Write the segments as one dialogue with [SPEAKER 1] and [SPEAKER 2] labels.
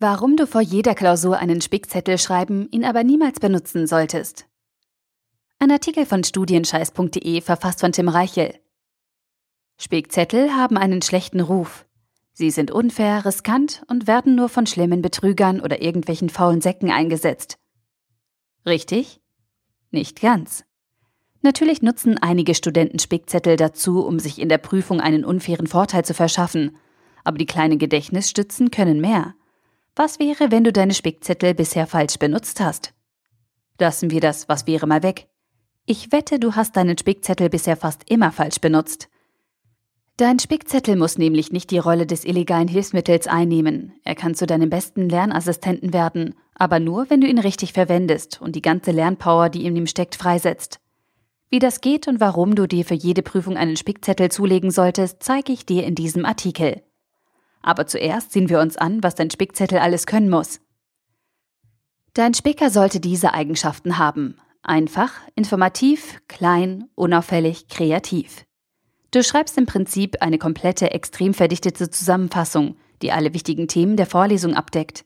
[SPEAKER 1] Warum du vor jeder Klausur einen Spickzettel schreiben, ihn aber niemals benutzen solltest. Ein Artikel von studienscheiß.de verfasst von Tim Reichel. Spickzettel haben einen schlechten Ruf. Sie sind unfair, riskant und werden nur von schlimmen Betrügern oder irgendwelchen faulen Säcken eingesetzt. Richtig? Nicht ganz. Natürlich nutzen einige Studenten Spickzettel dazu, um sich in der Prüfung einen unfairen Vorteil zu verschaffen, aber die kleinen Gedächtnisstützen können mehr. Was wäre, wenn du deine Spickzettel bisher falsch benutzt hast? Lassen wir das Was wäre mal weg. Ich wette, du hast deinen Spickzettel bisher fast immer falsch benutzt. Dein Spickzettel muss nämlich nicht die Rolle des illegalen Hilfsmittels einnehmen. Er kann zu deinem besten Lernassistenten werden, aber nur, wenn du ihn richtig verwendest und die ganze Lernpower, die in ihm steckt, freisetzt. Wie das geht und warum du dir für jede Prüfung einen Spickzettel zulegen solltest, zeige ich dir in diesem Artikel. Aber zuerst sehen wir uns an, was dein Spickzettel alles können muss. Dein Spicker sollte diese Eigenschaften haben. Einfach, informativ, klein, unauffällig, kreativ. Du schreibst im Prinzip eine komplette, extrem verdichtete Zusammenfassung, die alle wichtigen Themen der Vorlesung abdeckt.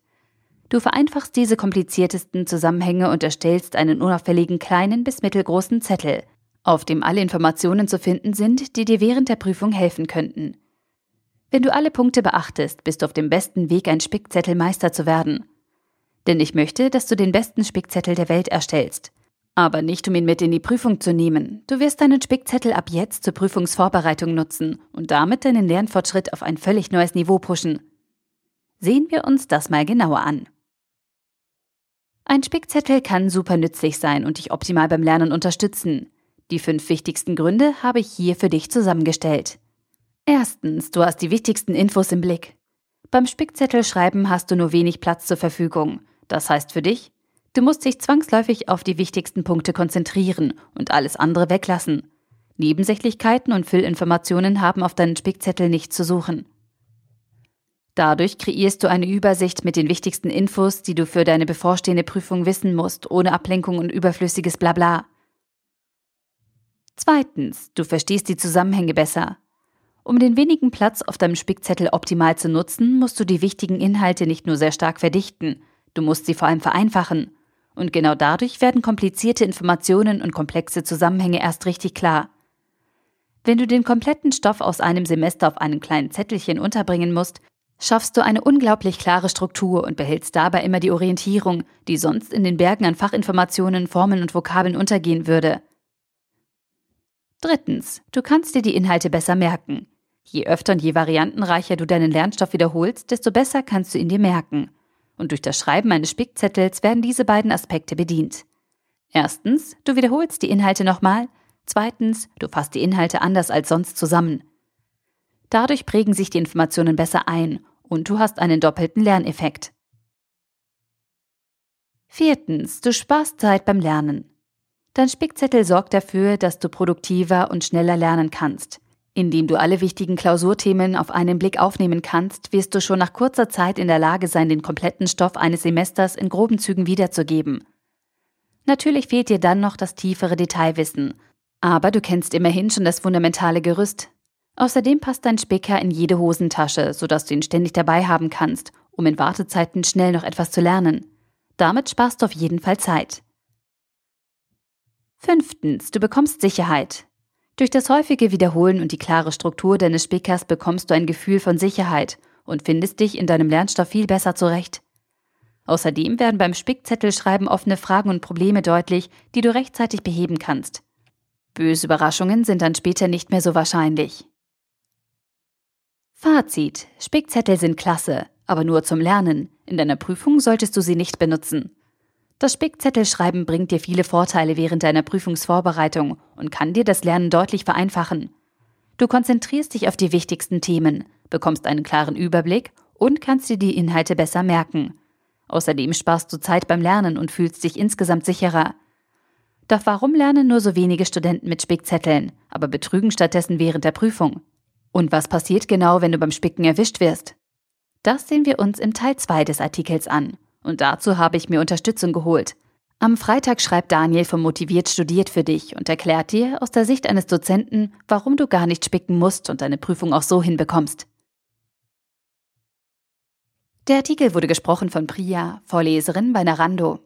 [SPEAKER 1] Du vereinfachst diese kompliziertesten Zusammenhänge und erstellst einen unauffälligen kleinen bis mittelgroßen Zettel, auf dem alle Informationen zu finden sind, die dir während der Prüfung helfen könnten. Wenn du alle Punkte beachtest, bist du auf dem besten Weg, ein Spickzettelmeister zu werden. Denn ich möchte, dass du den besten Spickzettel der Welt erstellst. Aber nicht, um ihn mit in die Prüfung zu nehmen. Du wirst deinen Spickzettel ab jetzt zur Prüfungsvorbereitung nutzen und damit deinen Lernfortschritt auf ein völlig neues Niveau pushen. Sehen wir uns das mal genauer an. Ein Spickzettel kann super nützlich sein und dich optimal beim Lernen unterstützen. Die fünf wichtigsten Gründe habe ich hier für dich zusammengestellt. Erstens, du hast die wichtigsten Infos im Blick. Beim Spickzettelschreiben hast du nur wenig Platz zur Verfügung. Das heißt für dich, du musst dich zwangsläufig auf die wichtigsten Punkte konzentrieren und alles andere weglassen. Nebensächlichkeiten und Füllinformationen haben auf deinen Spickzettel nichts zu suchen. Dadurch kreierst du eine Übersicht mit den wichtigsten Infos, die du für deine bevorstehende Prüfung wissen musst, ohne Ablenkung und überflüssiges Blabla. Zweitens, du verstehst die Zusammenhänge besser. Um den wenigen Platz auf deinem Spickzettel optimal zu nutzen, musst du die wichtigen Inhalte nicht nur sehr stark verdichten, du musst sie vor allem vereinfachen. Und genau dadurch werden komplizierte Informationen und komplexe Zusammenhänge erst richtig klar. Wenn du den kompletten Stoff aus einem Semester auf einem kleinen Zettelchen unterbringen musst, schaffst du eine unglaublich klare Struktur und behältst dabei immer die Orientierung, die sonst in den Bergen an Fachinformationen, Formeln und Vokabeln untergehen würde. Drittens, du kannst dir die Inhalte besser merken. Je öfter und je variantenreicher du deinen Lernstoff wiederholst, desto besser kannst du ihn dir merken. Und durch das Schreiben eines Spickzettels werden diese beiden Aspekte bedient. Erstens, du wiederholst die Inhalte nochmal. Zweitens, du fasst die Inhalte anders als sonst zusammen. Dadurch prägen sich die Informationen besser ein und du hast einen doppelten Lerneffekt. Viertens, du sparst Zeit beim Lernen. Dein Spickzettel sorgt dafür, dass du produktiver und schneller lernen kannst. Indem du alle wichtigen Klausurthemen auf einen Blick aufnehmen kannst, wirst du schon nach kurzer Zeit in der Lage sein, den kompletten Stoff eines Semesters in groben Zügen wiederzugeben. Natürlich fehlt dir dann noch das tiefere Detailwissen, aber du kennst immerhin schon das fundamentale Gerüst. Außerdem passt dein Spicker in jede Hosentasche, sodass du ihn ständig dabei haben kannst, um in Wartezeiten schnell noch etwas zu lernen. Damit sparst du auf jeden Fall Zeit. Fünftens, du bekommst Sicherheit. Durch das häufige Wiederholen und die klare Struktur deines Spickers bekommst du ein Gefühl von Sicherheit und findest dich in deinem Lernstoff viel besser zurecht. Außerdem werden beim Spickzettelschreiben offene Fragen und Probleme deutlich, die du rechtzeitig beheben kannst. Böse Überraschungen sind dann später nicht mehr so wahrscheinlich. Fazit. Spickzettel sind klasse, aber nur zum Lernen. In deiner Prüfung solltest du sie nicht benutzen. Das Spickzettelschreiben bringt dir viele Vorteile während deiner Prüfungsvorbereitung und kann dir das Lernen deutlich vereinfachen. Du konzentrierst dich auf die wichtigsten Themen, bekommst einen klaren Überblick und kannst dir die Inhalte besser merken. Außerdem sparst du Zeit beim Lernen und fühlst dich insgesamt sicherer. Doch warum lernen nur so wenige Studenten mit Spickzetteln, aber betrügen stattdessen während der Prüfung? Und was passiert genau, wenn du beim Spicken erwischt wirst? Das sehen wir uns im Teil 2 des Artikels an. Und dazu habe ich mir Unterstützung geholt. Am Freitag schreibt Daniel von Motiviert studiert für dich und erklärt dir aus der Sicht eines Dozenten, warum du gar nicht spicken musst und deine Prüfung auch so hinbekommst. Der Artikel wurde gesprochen von Priya, Vorleserin bei Narando.